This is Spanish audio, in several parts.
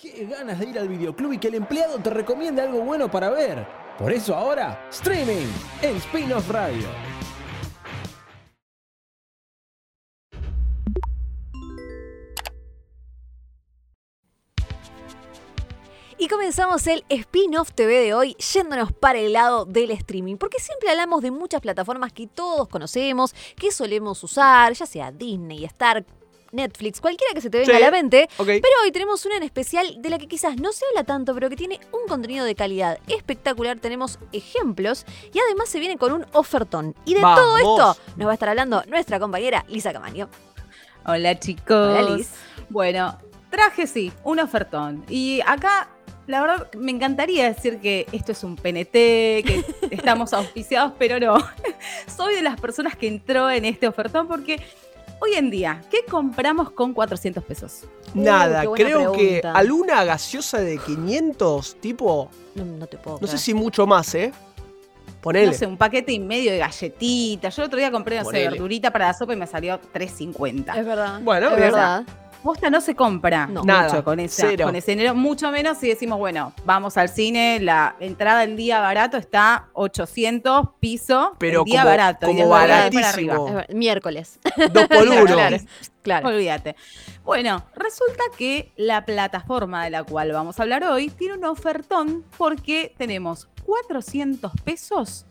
Qué ganas de ir al videoclub y que el empleado te recomiende algo bueno para ver. Por eso ahora, streaming en Spin-off Radio. Y comenzamos el spin-off TV de hoy yéndonos para el lado del streaming, porque siempre hablamos de muchas plataformas que todos conocemos, que solemos usar, ya sea Disney, Star, Netflix, cualquiera que se te venga Sí, a la mente. Pero hoy tenemos una en especial de la que quizás no se habla tanto, pero que tiene un contenido de calidad espectacular. Tenemos ejemplos y además se viene con un ofertón. Y de todo esto nos va a estar hablando nuestra compañera Lisa Camaño. Hola chicos. Hola, Liz. Bueno, traje sí, un ofertón. Y acá, la verdad, me encantaría decir que esto es un PNT, que estamos auspiciados, pero no. Soy de las personas que entró en este ofertón porque hoy en día, ¿qué compramos con 400 pesos? Nada, qué buena creo que alguna gaseosa de 500, tipo, No, no te puedo no sé si mucho más, ¿eh? Ponele. No sé, un paquete y medio de galletitas. Yo el otro día compré, no sé, verdurita para la sopa y me salió 3.50. Es verdad. Bueno, es verdad. Posta no se compra No. mucho Nada, con, esa, cero. con ese dinero, mucho menos si decimos, bueno, vamos al cine, la entrada del día barato está 800 piso, Pero el día como- barato, como para baratísimo. arriba. Verdad. Miércoles. Dos por uno. Claro, claro. Olvídate. Bueno, resulta que la plataforma de la cual vamos a hablar hoy tiene un ofertón porque tenemos 400 pesos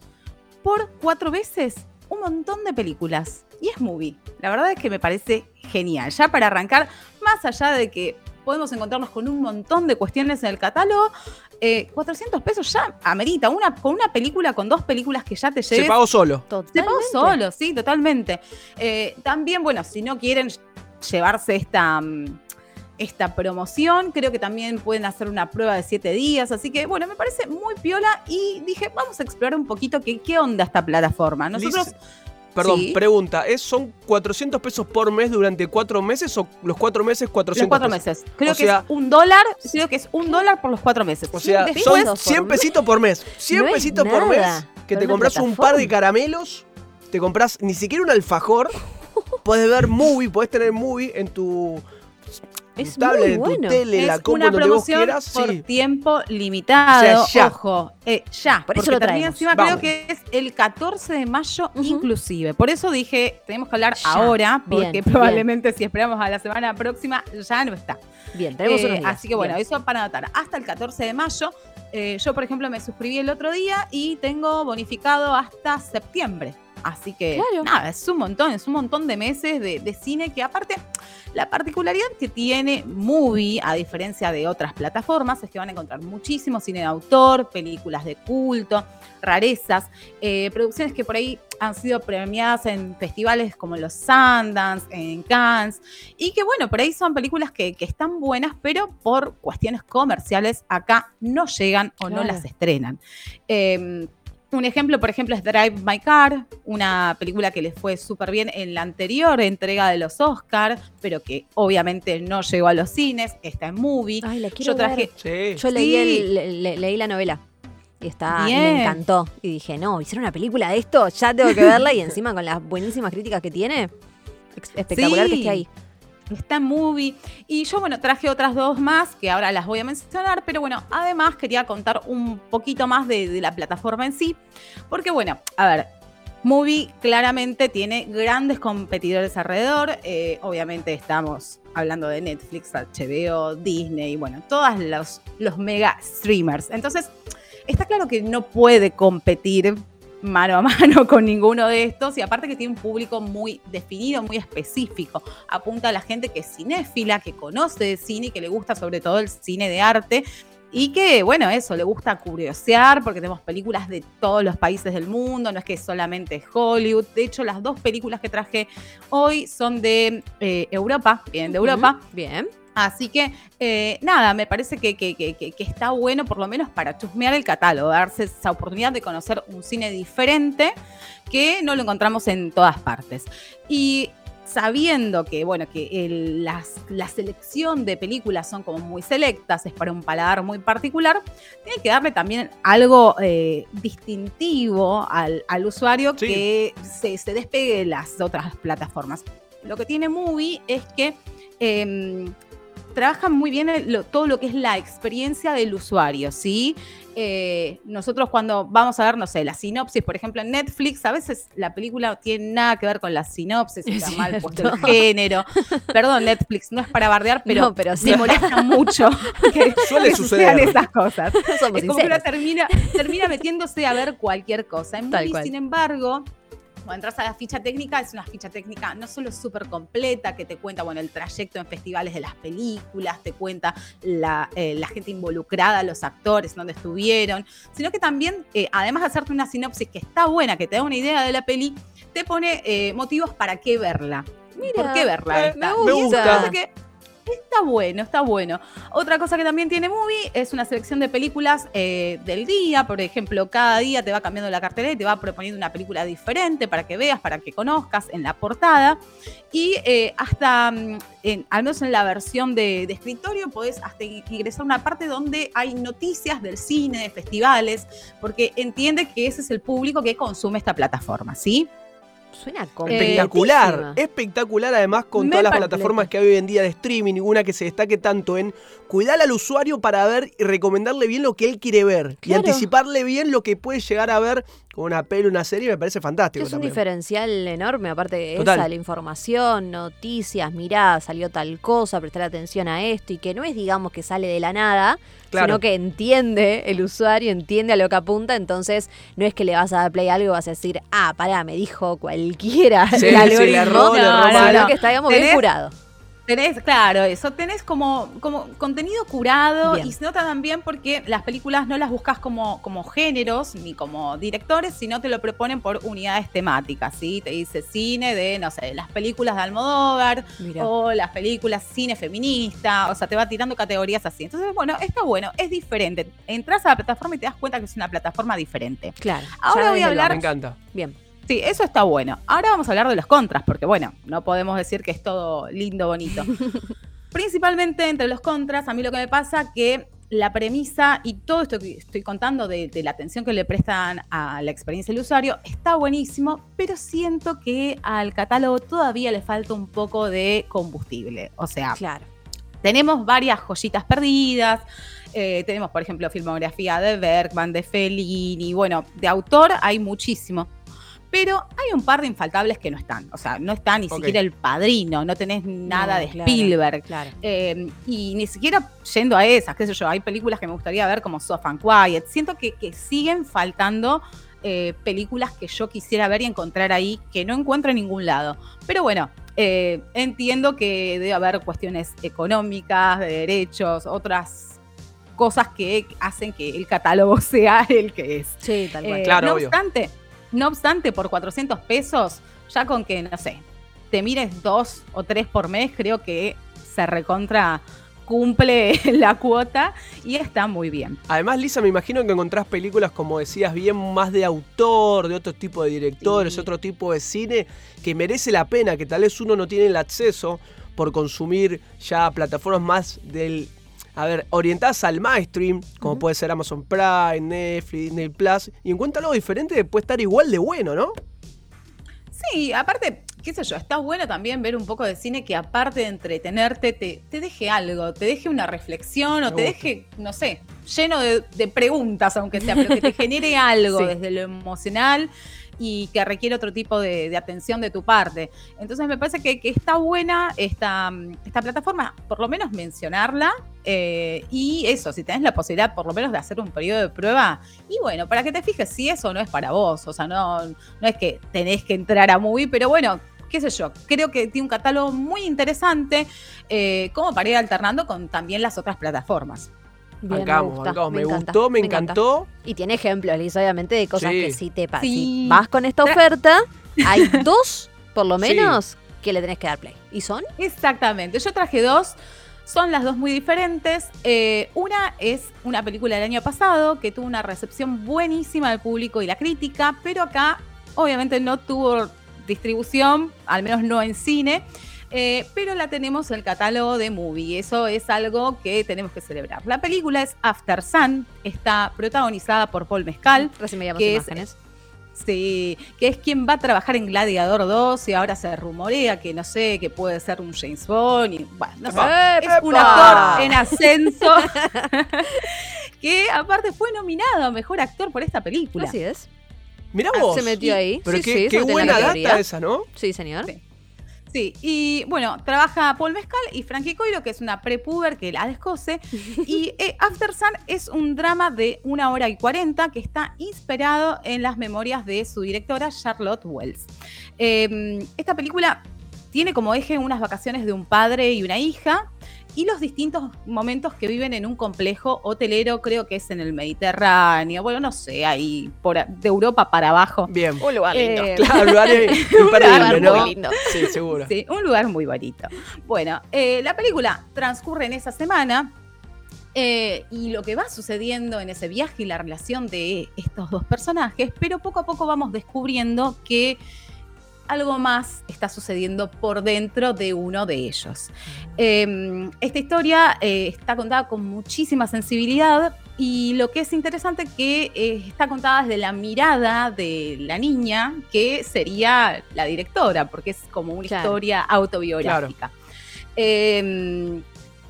por cuatro veces un montón de películas. Y es movie. La verdad es que me parece genial. Ya para arrancar, más allá de que podemos encontrarnos con un montón de cuestiones en el catálogo, eh, 400 pesos ya amerita. Una, con una película, con dos películas que ya te Se lleves. pagó solo. Se pagó solo, sí, totalmente. Eh, también, bueno, si no quieren llevarse esta, mm, esta promoción, creo que también pueden hacer una prueba de siete días. Así que, bueno, me parece muy piola y dije, vamos a explorar un poquito qué, qué onda esta plataforma. Nosotros, Liz, Perdón, Sí. pregunta, ¿es, ¿son 400 pesos por mes durante cuatro meses o los cuatro meses 400 los cuatro pesos? meses. Creo O que sea- es un dólar, creo que es un dólar por los cuatro meses. O sea, son por 100 mes. pesitos por mes. 100 No es pesitos por mes que te compras un par de caramelos, te compras ni siquiera un alfajor, puedes ver movie, puedes tener movie en tu Es tablet, muy tu bueno. la es compu, una donde vos promoción quieras. por Sí. tiempo limitado. O sea, ya. Ojo, eh, ya. Por eso lo traemos. encima Vamos. creo que es el 14 de mayo inclusive. Por eso dije, tenemos que hablar Ya. ahora, Bien, porque bien. probablemente si esperamos a la semana próxima ya no está. Bien, tenemos Eh, unos días. así que bueno, Bien. eso para anotar. Hasta el 14 de mayo. eh, yo, por ejemplo, me suscribí el otro día y tengo bonificado hasta septiembre. Así que Claro. nada, es un montón, es un montón de meses de, de cine que aparte, la particularidad que tiene Movie, a diferencia de otras plataformas, es que van a encontrar muchísimo cine de autor, películas de culto, rarezas, eh, producciones que por ahí han sido premiadas en festivales como los Sundance, en Cannes, y que bueno, por ahí son películas que, que están buenas, pero por cuestiones comerciales acá no llegan o no las estrenan. Eh, un ejemplo, por ejemplo, es Drive My Car, una película que les fue súper bien en la anterior entrega de los Oscars, pero que obviamente no llegó a los cines, está en movie. Ay, la quiero Yo traje, ver. Sí. Yo leí, Sí. el- le- le- leí la novela. Y está, Bien. me encantó. Y dije, no, hicieron una película de esto, ya tengo que verla. Y encima con las buenísimas críticas que tiene, espectacular que esté ahí. Está movie. Y yo, bueno, traje otras dos más que ahora las voy a mencionar, pero bueno, además quería contar un poquito más de, de la plataforma en sí, porque bueno, a ver, Movie claramente tiene grandes competidores alrededor. eh, obviamente estamos hablando de Netflix, HBO, Disney, bueno, todos los, los mega streamers. Entonces, está claro que no puede competir mano a mano con ninguno de estos y aparte que tiene un público muy definido, muy específico. Apunta a la gente que es cinéfila, que conoce de cine y que le gusta sobre todo el cine de arte. Y que, bueno, eso, le gusta curiosear porque tenemos películas de todos los países del mundo, no es que solamente Hollywood. De hecho, las dos películas que traje hoy son de eh, Europa, vienen de Europa. Bien. Así que, eh, nada, me parece que, que- que- está bueno, por lo menos para chusmear el catálogo, darse esa oportunidad de conocer un cine diferente que no lo encontramos en todas partes. Y sabiendo que, bueno, que el- las- la selección de películas son como muy selectas, es para un paladar muy particular, tiene que darle también algo eh, distintivo al, al usuario Sí. que se, se despegue de las otras plataformas. Lo que tiene Movie es que em, trabajan muy bien el- lo- todo lo que es la experiencia del usuario, ¿sí? Eh, nosotros cuando vamos a ver, no sé, la sinopsis, por ejemplo, en Netflix, a veces la película no tiene nada que ver con la sinopsis, Es está mal puesto el género. Perdón, Netflix, no es para bardear, pero, No, pero sí. me molesta mucho que, Suele que suceder. sucedan esas cosas. Somos Es como que uno termina, termina metiéndose a ver cualquier cosa. En Tal cual. sin embargo, cuando entras a la ficha técnica, es una ficha técnica no solo súper completa, que te cuenta, bueno, el trayecto en festivales de las películas, te cuenta la, eh, la gente involucrada, los actores, dónde estuvieron, sino que también, eh, además de hacerte una sinopsis que está buena, que te da una idea de la peli, te pone eh, motivos para qué verla. Mira, ¿Por qué verla? esta? me Y eso gusta. Está bueno, está bueno. Otra cosa que también tiene Movie es una selección de películas eh, del día. Por ejemplo, cada día te va cambiando la cartelera y te va proponiendo una película diferente para que veas, para que conozcas en la portada. Y eh, hasta, mm, en- al menos en la versión de, de escritorio, podés hasta ingresar a una parte donde hay noticias del cine, de festivales, porque entiende que ese es el público que consume esta plataforma, ¿sí? Suena Espectacular, completísima. espectacular además con Me todas las plataformas que hay hoy en día de streaming, ninguna que se destaque tanto en cuidar al usuario para ver y recomendarle bien lo que él quiere ver y anticiparle bien lo que puede llegar a ver con una peli, una serie, me parece fantástico. Es un diferencial enorme, aparte de Total. esa, la información, noticias, mirá, salió tal cosa, prestar atención a esto, y que no es, digamos, que sale de la nada, Claro. sino que entiende el usuario, entiende a lo que apunta, entonces no es que le vas a dar play a algo y vas a decir, ah, pará, me dijo cualquiera Sí, el sí, algoritmo, erró, sino mal. No, no. que está, digamos, bien curado. Tenés, claro, eso, tenés como, como contenido curado Bien. y se nota también porque las películas no las buscas como, como géneros ni como directores, sino te lo proponen por unidades temáticas, ¿sí? Te dice cine de, no sé, las películas de Almodóvar Mirá. o las películas cine feminista, o sea, te va tirando categorías así. Entonces, bueno, está bueno, es diferente. Entras a la plataforma y te das cuenta que es una plataforma diferente. Claro. Ahora voy a hablar- Me encanta. Bien. Sí, eso está bueno. Ahora vamos a hablar de los contras, porque bueno, no podemos decir que es todo lindo, bonito. Principalmente entre los contras, a mí lo que me pasa que la premisa y todo esto que estoy contando de, de la atención que le prestan a la experiencia del usuario está buenísimo, pero siento que al catálogo todavía le falta un poco de combustible. O sea, Claro. tenemos varias joyitas perdidas. eh, tenemos, por ejemplo, filmografía de Bergman, de Fellini. Bueno, de autor hay muchísimo. Pero hay un par de infaltables que no están. O sea, no está ni siquiera el padrino, no tenés nada No, de claro, Spielberg. Claro. Eh, y ni siquiera yendo a esas, qué sé yo, hay películas que me gustaría ver como Soft and Quiet. Siento que, que siguen faltando eh, películas que yo quisiera ver y encontrar ahí, que no encuentro en ningún lado. Pero bueno, eh, entiendo que debe haber cuestiones económicas, de derechos, otras cosas que hacen que el catálogo sea el que es. Sí, tal cual. Eh, Claro, no obvio. obstante, no obstante, por 400 pesos, ya con que, no sé, te mires dos o tres por mes, creo que se recontra cumple la cuota y está muy bien. Además, Lisa, me imagino que encontrás películas, como decías, bien más de autor, de otro tipo de directores, Sí. otro tipo de cine, que merece la pena, que tal vez uno no tiene el acceso por consumir ya plataformas más del. A ver, orientadas al mainstream, como puede ser Amazon Prime, Netflix, Disney Plus, y encuentra algo diferente que puede estar igual de bueno, ¿no? Sí, aparte, qué sé yo, está bueno también ver un poco de cine que aparte de entretenerte, te, te deje algo, te deje una reflexión o Me te gusta. deje, no sé, lleno de, de preguntas, aunque sea, pero que te genere algo Sí. desde lo emocional y que requiere otro tipo de, atención de tu parte. Entonces me parece que, que está buena esta, esta plataforma, por lo menos mencionarla. eh, y eso, si tenés la posibilidad por lo menos de hacer un periodo de prueba, y bueno, para que te fijes si eso no es para vos, o sea, no, no es que tenés que entrar a Movie, pero bueno, qué sé yo, creo que tiene un catálogo muy interesante eh, como para ir alternando con también las otras plataformas. Bien, me bancamos, gusta, bancamos. Me, encanta, gustó, me, encantó. Y tiene ejemplos, Liz, obviamente, de cosas Sí. que sí te pasan. Sí. Si vas con esta oferta, hay dos, por lo Sí. menos, que le tenés que dar play. ¿Y son? Exactamente, yo traje dos. Son las dos muy diferentes. Eh, una es una película del año pasado que tuvo una recepción buenísima del público y la crítica, pero acá obviamente no tuvo distribución, al menos no en cine, eh, pero la tenemos en el catálogo de Movie. Eso es algo que tenemos que celebrar. La película es After Sun, está protagonizada por Paul Mezcal. Recién veíamos que es- imágenes. Sí, que es quien va a trabajar en Gladiador 2 y ahora se rumorea que no sé, que puede ser un James Bond. Y, bueno, no sé. Es un actor en ascenso que aparte fue nominado a mejor actor por esta película. Así es. Mirá Ah, vos. se metió ahí. Pero Sí, qué, sí, qué buena data esa, ¿no? Sí, señor. Sí. Sí, y bueno, trabaja Paul Mescal y Frankie Coiro, que es una prepuber que la descose. Y eh, After Sun es un drama de una hora y cuarenta que está inspirado en las memorias de su directora Charlotte Wells. Eh, esta película tiene como eje unas vacaciones de un padre y una hija y los distintos momentos que viven en un complejo hotelero, creo que es en el Mediterráneo, bueno, no sé, ahí por, de Europa para abajo. Bien. Un lugar lindo. Eh, Claro, lugar es Un lugar imperdible, ¿no? muy lindo. Sí, seguro. Sí, un lugar muy bonito. Bueno, eh, la película transcurre en esa semana eh, y lo que va sucediendo en ese viaje y la relación de estos dos personajes, pero poco a poco vamos descubriendo que algo más está sucediendo por dentro de uno de ellos. Eh, esta historia eh, está contada con muchísima sensibilidad y lo que es interesante que eh, está contada desde la mirada de la niña, que sería la directora, porque es como una Claro. historia autobiográfica. Eh,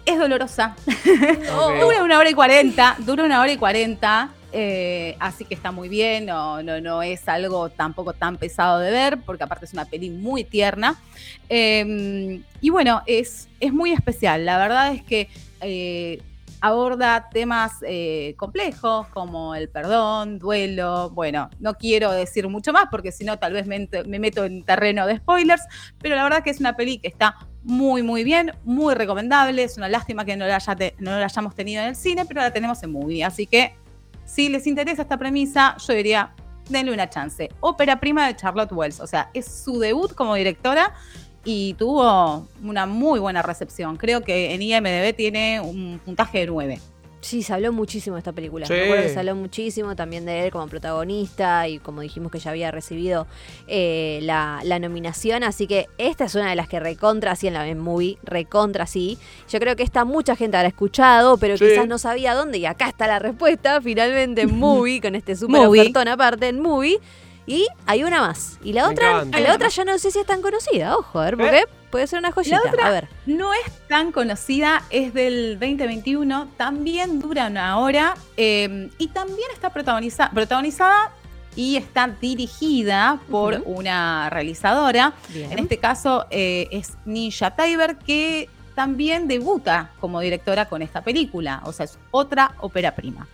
es dolorosa. Dura una hora y cuarenta, dura una hora y cuarenta, eh, así que está muy bien, no, no, no es algo tampoco tan pesado de ver, porque aparte es una peli muy tierna. Eh, y bueno, es, es muy especial, la verdad es que eh, aborda temas eh, complejos como el perdón, duelo, bueno, no quiero decir mucho más porque si no tal vez me, me meto en terreno de spoilers, pero la verdad que es una peli que está muy, muy bien, muy recomendable. Es una lástima que no la, haya no la hayamos tenido en el cine, pero la tenemos en movie. Así que, si les interesa esta premisa, yo diría, denle una chance. Ópera prima de Charlotte Wells. O sea, es su debut como directora y tuvo una muy buena recepción. Creo que en IMDb tiene un puntaje de 9. Sí, se habló muchísimo de esta película. Sí. Me acuerdo que se habló muchísimo también de él como protagonista y como dijimos que ya había recibido eh, la, la nominación. Así que esta es una de las que recontra sí en la movie, recontra sí. Yo creo que esta mucha gente habrá escuchado, pero Sí. quizás no sabía dónde. Y acá está la respuesta, finalmente en movie, con este super Movie. ofertón aparte en movie. Y hay una más. Y la Me otra, encanta. la otra yo no sé si es tan conocida, ojo, a ver, porque puede ser una joyita. otra- A ver. No es tan conocida, es del 2021, también dura una hora eh, y también está protagoniza- protagonizada y está dirigida por una realizadora. Bien. En este caso eh, es Ninja Tiber, que también debuta como directora con esta película. O sea, es otra ópera prima.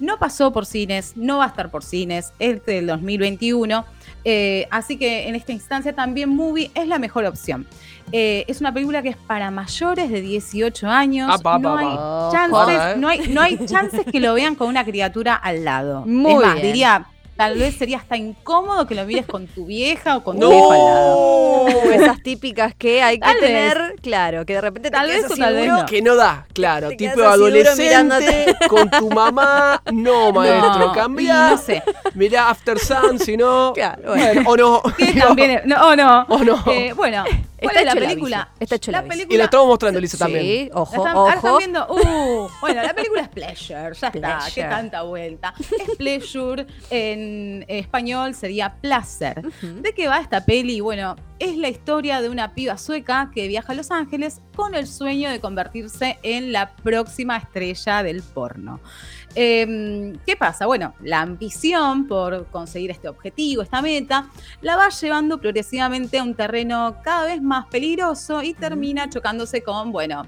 No pasó por cines, no va a estar por cines, es del 2021. eh, así que en esta instancia también Movie es la mejor opción. Eh, es una película que es para mayores de 18 años. Apa, no, hay apa. chances, eh. no, hay, no hay chances que lo vean con una criatura al lado. Muy es más, bien. diría, tal vez sería hasta incómodo que lo mires con tu vieja o con tu viejo al lado. Uh, esas típicas que hay que Tal tener, claro, que de repente te Tal vez o tal vez no. Que no da, claro. Te Tipo adolescente con tu mamá. No, maestro, No, cambia. No sé. Mirá After Sun, si no. Claro, bueno, o no. También. No, o no. O no. Eh, bueno, ¿cuál Está es la película? está hecho la película. Y lo estamos mostrando, Lisa, Sí, también. ojo, La están, ahora están ojo. viendo. Uh, bueno, la película es Pleasure, ya está, qué tanta vuelta. Es Pleasure, en español sería placer. ¿De qué va esta peli? Bueno, es la historia de una piba sueca que viaja a Los Ángeles con el sueño de convertirse en la próxima estrella del porno. Eh, ¿Qué pasa? Bueno, la ambición por conseguir este objetivo, esta meta, la va llevando progresivamente a un terreno cada vez más peligroso y termina chocándose con, bueno,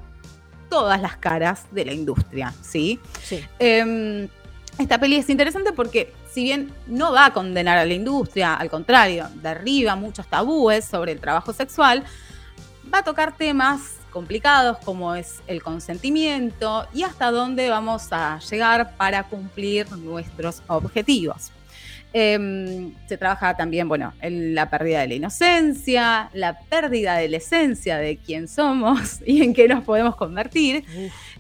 todas las caras de la industria, ¿sí? Sí. Eh, esta peli es interesante porque, si bien no va a condenar a la industria, al contrario, derriba muchos tabúes sobre el trabajo sexual, va a tocar temas complicados como es el consentimiento y hasta dónde vamos a llegar para cumplir nuestros objetivos. Eh, se trabaja también, bueno, en la pérdida de la inocencia, la pérdida de la esencia de quién somos y en qué nos podemos convertir.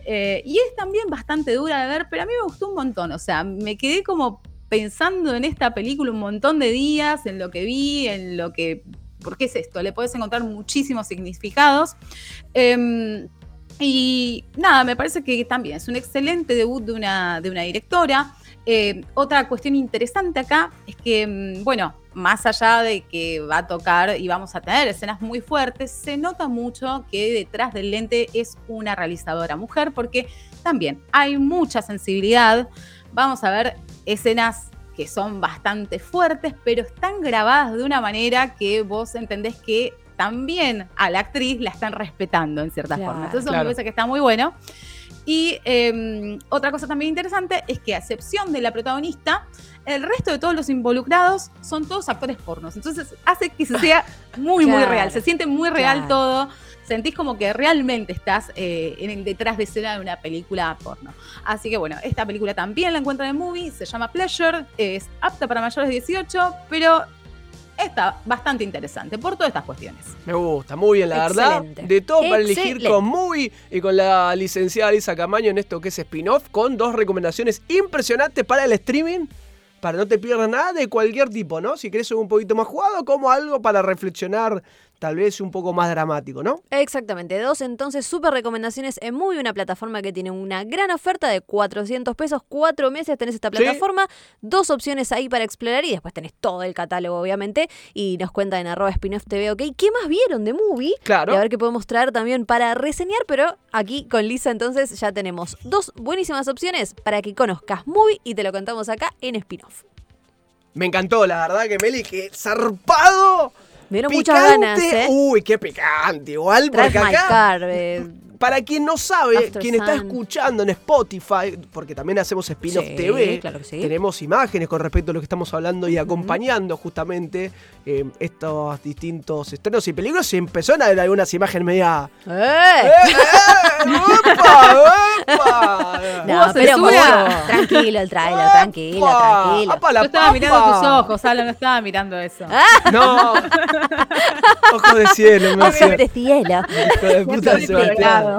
Eh, y es también bastante dura de ver, pero a mí me gustó un montón. O sea, me quedé como pensando en esta película un montón de días, en lo que vi, en lo que... ¿Por qué es esto? Le puedes encontrar muchísimos significados. Em, Y nada, me parece que también es un excelente debut de una, de una directora. Eh, otra cuestión interesante acá es que, mm, bueno, más allá de que va a tocar y vamos a tener escenas muy fuertes, se nota mucho que detrás del lente es una realizadora mujer, porque también hay mucha sensibilidad. Vamos a ver escenas que son bastante fuertes, pero están grabadas de una manera que vos entendés que también a la actriz la están respetando en cierta Claro, forma. Entonces eso claro. me parece que está muy bueno. Y eh, otra cosa también interesante es que a excepción de la protagonista, el resto de todos los involucrados son todos actores pornos. Entonces hace que se sea muy, muy real. Se siente muy real claro. todo. Sentís como que realmente estás eh, en el detrás de escena de una película porno. Así que bueno, esta película también la encuentran en Movie, se llama Pleasure, es apta para mayores de 18, pero está bastante interesante por todas estas cuestiones. Me gusta, muy bien, la Excelente. verdad. De todo para elegir con Movie y con la licenciada Lisa Camaño en esto que es spin-off, con dos recomendaciones impresionantes para el streaming, para no te pierdas nada de cualquier tipo, ¿no? Si querés un poquito más jugado, como algo para reflexionar, tal vez un poco más dramático, ¿no? Exactamente, dos entonces súper recomendaciones en Muy, una plataforma que tiene una gran oferta de 400 pesos, cuatro meses tenés esta Sí. plataforma, dos opciones ahí para explorar y después tenés todo el catálogo obviamente y nos cuentan en arroba spin-off TV, ok, ¿qué más vieron de Movie? Claro. Y a ver qué podemos traer también para reseñar, pero aquí con Lisa entonces ya tenemos dos buenísimas opciones para que conozcas Movie y te lo contamos acá en spin-off. Me encantó, la verdad que Meli, que zarpado. Me dieron muchas ganas, ¿eh? Uy, qué picante, igual, Traes porque My acá... Car, eh, Para quien no sabe, After quien está escuchando en Spotify, porque también hacemos spin-off Sí, TV, claro que sí. tenemos imágenes con respecto a lo que estamos hablando y acompañando justamente eh, estos distintos estrenos y películas. Y empezó a haber algunas imágenes media. ¡Eh! ¡Eh, eh! ¡Upa! ¡Upa! No, ¿Hubo pero tranquilo el trailer, tranquilo, ¡Apa! tranquilo. ¡Apa la Yo estaba mirando papa! tus ojos, Alan, no estaba mirando eso. Ah, No. Ojos de cielo, me Ojos de cielo. Hijo de puta, Ojos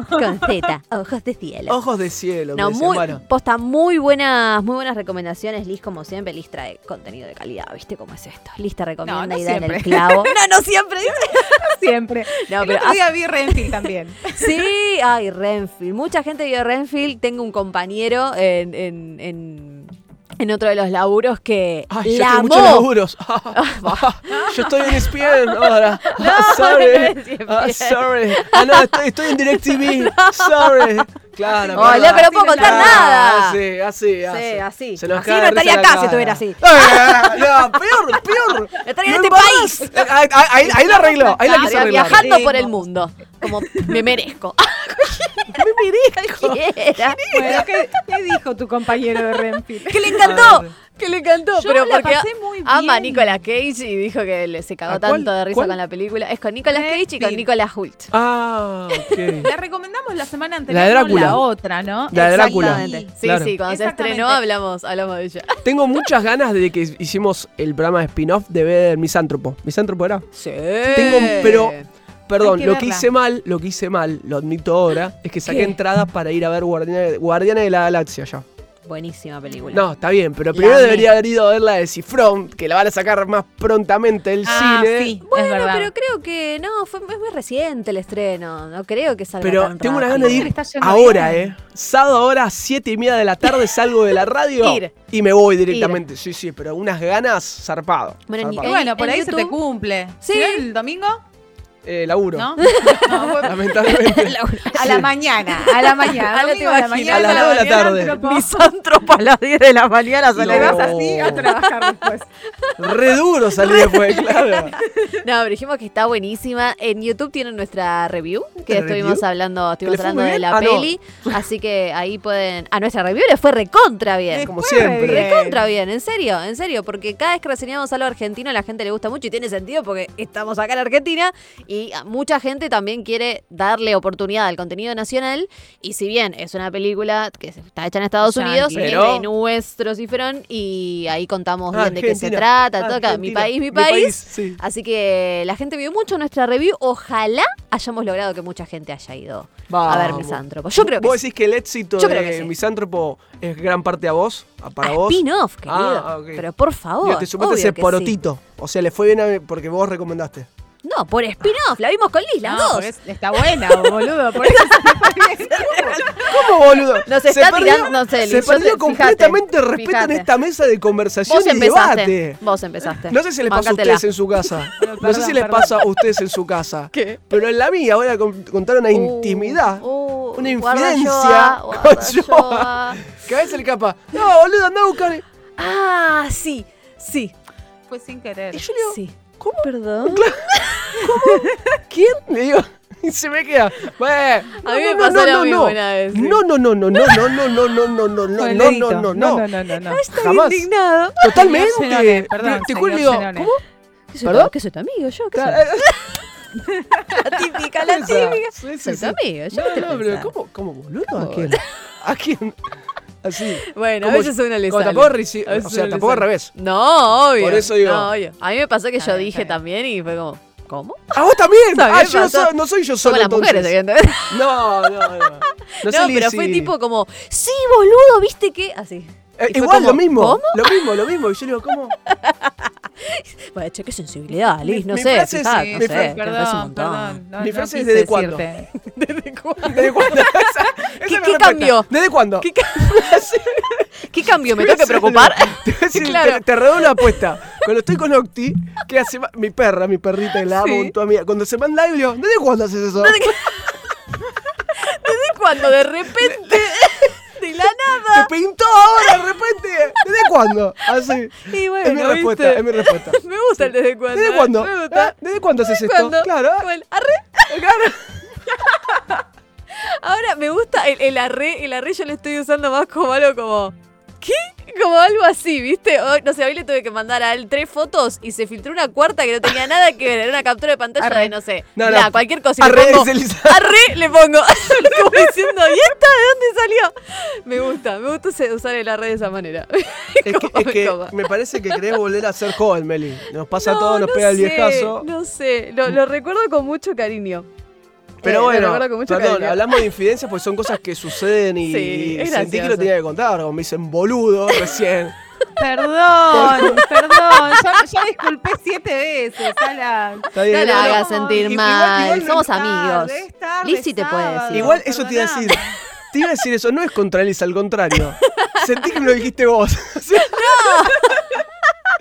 Con Z, ojos de cielo. Ojos de cielo, No, muy, Bueno, posta, muy buenas, muy buenas recomendaciones, Liz, como siempre, Liz trae contenido de calidad, ¿viste cómo es esto? Liz te recomienda No, no y da en el clavo. No, no siempre. Siempre. No, el pero otro día vi Renfield también. Sí, ay, Renfield. Mucha gente vio Renfield. Tengo un compañero en, en, en, en otro de los laburos que Ay, yo la tengo muchos laburos. yo estoy en ESPN ahora. Ah, sorry. no es. Ah, sorry. Ah, no, estoy, estoy en DirecTV. Sorry. Claro. Hola, perdón. pero no puedo contar Ah, nada. Así, así, así. Sí, así. Se nos Así no estaría acá si estuviera así. Eh, no, peor, peor. Estaría en No este país. Eh, Ahí, ahí, ahí la arregló. Ahí la quiso arreglar. viajando Sí, por el no. mundo. Como me merezco. me merezco. Cualquiera. Bueno, ¿qué, qué dijo tu compañero de Renfield? Que le encantó. Que le encantó. Yo pero la porque pasé muy ama a bien. Nicolas Cage y dijo que le- se cagó tanto de risa ¿Cuál? con la película. Es con Nicolas Cage y con. Nicolas Hult. Ah, ok. La recomendamos la semana anterior, La de Drácula. la otra, ¿no? La de Drácula. Sí, Claro. sí, cuando se estrenó hablamos, hablamos de ella. Tengo muchas ganas de que hicimos el programa de spin-off de ver Misántropo. ¿Misántropo era? Sí. Tengo, pero, perdón, que lo que hice mal, lo que hice mal, lo admito ahora, es que saqué ¿Qué? entradas para ir a ver Guardianes Guardianes de la Galaxia ya. Buenísima película. No, está bien, pero La primero amé. debería haber ido a ver la de Cifrón, que la van a sacar más prontamente del Ah, cine. sí, es Bueno, verdad. pero creo que no, fue, es muy reciente el estreno. No creo que salga Pero tan tengo una rápido. gana de ir Le está yendo ahora, bien. ¿eh? Sábado ahora, siete y media de la tarde, salgo de la radio Ir. y me voy directamente. Sí, sí, pero unas ganas zarpado. Bueno, ni- zarpado. Bueno, por en ahí se te cumple. Sí. ¿Sí? ¿El domingo? Eh, laburo. ¿No? Lamentablemente. a la mañana, a la mañana. Te a la mañana. A las dos de la tarde. Misántropo a las 10 de la mañana sale. te No. vas así a trabajar después. Re duro salir después, claro. No, pero dijimos que está buenísima. En YouTube tienen nuestra review, que ¿La estuvimos review? hablando, ¿Que le estuvimos hablando de la Ah, no. peli. Así que ahí pueden. A nuestra review le fue recontra bien. Como siempre. Recontra bien, en serio, en serio, porque cada vez que reseñamos algo argentino a la gente le gusta mucho y tiene sentido porque estamos acá en Argentina y a mucha gente también quiere darle oportunidad al contenido nacional y si bien es una película que está hecha en Estados. Unidos, Pero- es de nuestro cifrón y ahí contamos bien de qué se trata, todo acá, mi Argentina. país, mi país. sí. Así que la gente vio mucho nuestra review, ojalá hayamos logrado que mucha gente haya ido a ver. Misántropo. Yo creo que ¿Vos decís que el éxito de sí. Misántropo es gran parte a vos? a- ¿Para Ah, vos? spin-off, querido. Ah. Pero por favor. Digo, te sumaste ese sí. porotito. O sea, le fue bien a- porque vos recomendaste. No, por spin-off, la vimos con Liz, las No, dos. es- está buena, boludo. Por eso ¿Cómo, boludo? Nos Se está perdió- tirando- no sé, Se Liz, yo perdió te- completamente el respeto en esta mesa de conversación Vos y empezaste. debate. Vos empezaste. No sé si les pasa a ustedes en su casa. Bueno, no sé si les perdón. pasa a ustedes en su casa. ¿Qué? Pero en la mía voy a con- contar una Uh, intimidad. uh, una infidencia con. Que a veces le capa. No, boludo, anda a buscar. Ah, sí, sí, fue sin querer. Y yo le digo, sí. ¿Cómo? Perdón. ¿Quién? Le digo. Y se me queda. Bueno, A mí me pasó lo mismo una vez. No, no, no, no, no, no, no, no, no, no, no, no, no, no, no, no, no. no, no, no. Jamás. indignado. Totalmente. Perdón, Te- juro digo. ¿cómo? ¿Qué soy, ¿Perdón? ¿Qué soy tu amigo yo? Eh, La típica, la típica. Soy tu amigo, yo No, no, pero? ¿cómo, cómo boludo? ¿A ¿Cómo? quién? ¿A quién? Así. Bueno, a Como- veces una le como sale. tampoco o sea, tampoco al revés. No, obvio. Por eso digo- No, obvio. A mí me pasó que yo dije también y fue como, ¿cómo? ¿A vos también? También Ah, yo no soy, no soy yo solo las mujeres, entonces. evidentemente. No, no, no. No, No, sé, pero fue tipo como, sí, boludo, ¿viste qué? Así. Eh, igual, como, lo mismo. ¿cómo? Lo mismo, lo mismo. Y yo le digo, ¿cómo? Bueno, che, qué sensibilidad, Liz, no mi sé, frase fijá, no mi sé, fra- que me parece un Perdón, montón. perdón. no- Mi no frase es ¿desde cuándo? ¿Desde cuándo? ¿Desde cuándo? Esa- esa ¿Qué- qué cambió? ¿Desde cuándo? ¿Qué, ¿Qué cambio? ¿Me tengo que preocupar? Te, decir, Claro. te, te redoblo la apuesta. Cuando estoy con Octi, que hace mi perra, mi perrita, la amo Sí. mi vida. Cuando se manda live, digo, ¿desde cuándo haces eso? ¿Desde cuándo de repente, de la nada? Te pintó ahora, de repente. ¿Desde cuándo? Así. Y bueno, es mi respuesta, ¿viste? es mi respuesta. Me gusta el desde cuándo. ¿Desde ¿eh? cuándo? ¿Eh? ¿Desde cuándo haces esto? Claro. el arre. Claro. Ahora me gusta el, el arre, el arre yo lo estoy usando más como algo como. ¿Qué? Como algo así, ¿viste? Hoy, no sé, hoy le tuve que mandar a él tres fotos y se filtró una cuarta que no tenía nada que ver. Era una captura de pantalla Arre. de, no sé, No, no. nada, cualquier cosa. Arre, le pongo, arre, le pongo. como diciendo, ¿y esta de dónde salió? Me gusta, me gusta usar el arre de esa manera. Es que, es me parece que querés volver a ser joven, Meli. Nos pasa No, todo, nos no pega el viejazo. No sé, lo, lo recuerdo con mucho cariño. Eh, Pero lo bueno, perdón, cariño. hablamos de infidencias porque son cosas que suceden y, Sí, sentí que lo tenía que contar, como me dicen boludo recién. Perdón, perdón. Ya, ya disculpé siete veces, Alan. Está bien, No la no, no. hagas sentir mal, igual no- somos Tarde, amigos. Lizzy te puede decir. Igual eso te iba a decir. Te iba a decir eso, no es contra Elisa, al contrario. Sentí que me lo dijiste vos.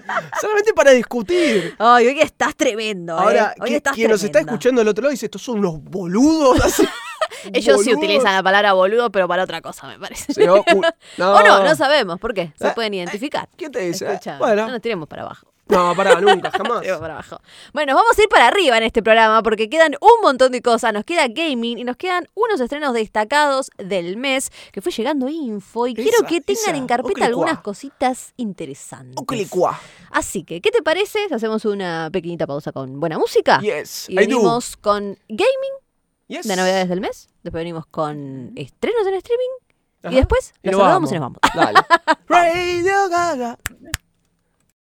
Solamente para discutir. Ay, hoy estás tremendo. ¿eh? Ahora, hoy estás quien nos está escuchando del otro lado dice, estos son unos boludos. así. Ellos sí utilizan la palabra boludo, pero para otra cosa, me parece. Sí, o- no. O no, no sabemos. ¿Por qué? Se Eh, pueden identificar. ¿Quién te dice? Bueno, no nos tiremos para abajo. No, pará, nunca, jamás. Para abajo. Bueno, vamos a ir para arriba en este programa porque quedan un montón de cosas. Nos queda gaming y nos quedan unos estrenos destacados del mes que fue llegando info y quiero que tengan esa. en carpeta algunas cositas interesantes. Oculicua. Así que, ¿qué te parece hacemos una pequeñita pausa con buena música? Yes, Y I do. venimos con gaming Yes. de novedades del mes. Después venimos con estrenos en streaming. Ajá. Y después Y nos saludamos y nos vamos. Dale. Radio Gaga.